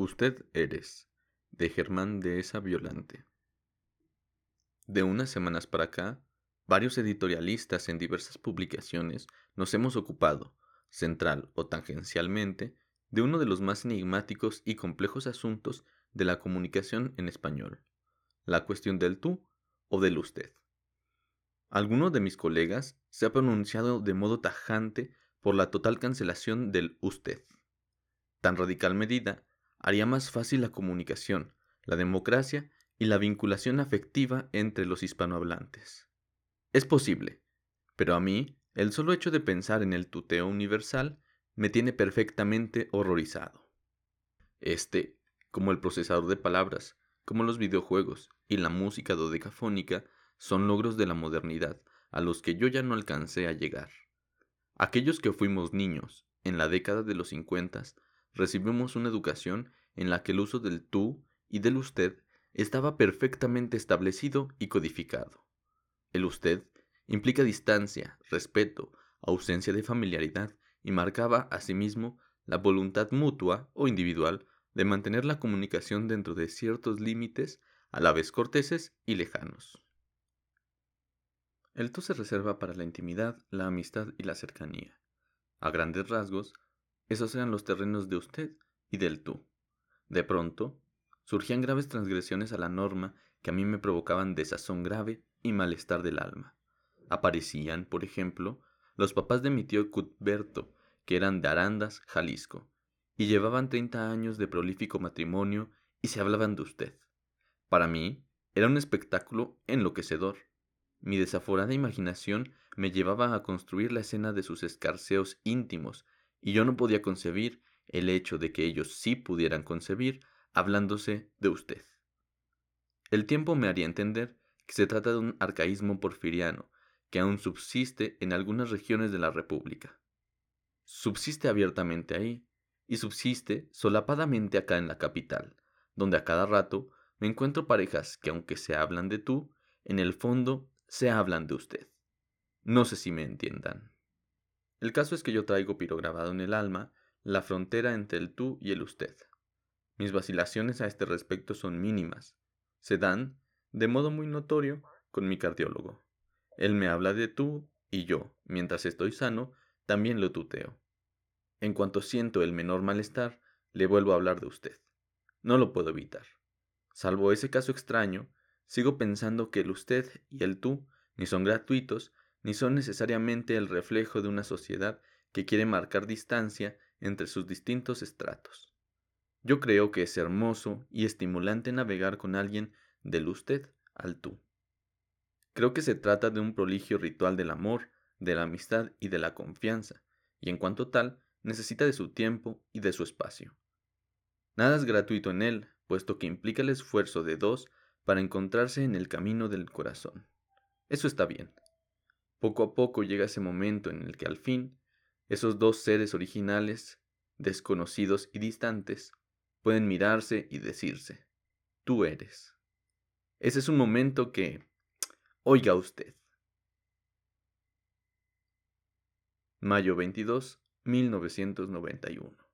Usted eres, de Germán Dehesa Violante. De unas semanas para acá, varios editorialistas en diversas publicaciones nos hemos ocupado, central o tangencialmente, de uno de los más enigmáticos y complejos asuntos de la comunicación en español, la cuestión del tú o del usted. Alguno de mis colegas se ha pronunciado de modo tajante por la total cancelación del usted. Tan radical medida haría más fácil la comunicación, la democracia y la vinculación afectiva entre los hispanohablantes. Es posible, pero a mí el solo hecho de pensar en el tuteo universal me tiene perfectamente horrorizado. Este, como el procesador de palabras, como los videojuegos y la música dodecafónica, son logros de la modernidad a los que yo ya no alcancé a llegar. Aquellos que fuimos niños en la década de los cincuentas recibimos una educación en la que el uso del tú y del usted estaba perfectamente establecido y codificado. El usted implica distancia, respeto, ausencia de familiaridad y marcaba asimismo la voluntad mutua o individual de mantener la comunicación dentro de ciertos límites a la vez corteses y lejanos. El tú se reserva para la intimidad, la amistad y la cercanía. A grandes rasgos, esos eran los terrenos de usted y del tú. De pronto, surgían graves transgresiones a la norma que a mí me provocaban desazón grave y malestar del alma. Aparecían, por ejemplo, los papás de mi tío Cuthberto, que eran de Arandas, Jalisco, y llevaban treinta años de prolífico matrimonio y se hablaban de usted. Para mí, era un espectáculo enloquecedor. Mi desaforada imaginación me llevaba a construir la escena de sus escarceos íntimos y yo no podía concebir el hecho de que ellos sí pudieran concebir hablándose de usted. El tiempo me haría entender que se trata de un arcaísmo porfiriano que aún subsiste en algunas regiones de la República. Subsiste abiertamente ahí y subsiste solapadamente acá en la capital, donde a cada rato me encuentro parejas que aunque se hablan de tú, en el fondo se hablan de usted. No sé si me entiendan. El caso es que yo traigo pirograbado en el alma la frontera entre el tú y el usted. Mis vacilaciones a este respecto son mínimas. Se dan, de modo muy notorio, con mi cardiólogo. Él me habla de tú y yo, mientras estoy sano, también lo tuteo. En cuanto siento el menor malestar, le vuelvo a hablar de usted. No lo puedo evitar. Salvo ese caso extraño, sigo pensando que el usted y el tú ni son gratuitos ni son necesariamente el reflejo de una sociedad que quiere marcar distancia entre sus distintos estratos. Yo creo que es hermoso y estimulante navegar con alguien del usted al tú. Creo que se trata de un proligio ritual del amor, de la amistad y de la confianza, y en cuanto tal, necesita de su tiempo y de su espacio. Nada es gratuito en él, puesto que implica el esfuerzo de dos para encontrarse en el camino del corazón. Eso está bien. Poco a poco llega ese momento en el que al fin esos dos seres originales, desconocidos y distantes, pueden mirarse y decirse, tú eres. Ese es un momento que, oiga usted. Mayo 22, 1991.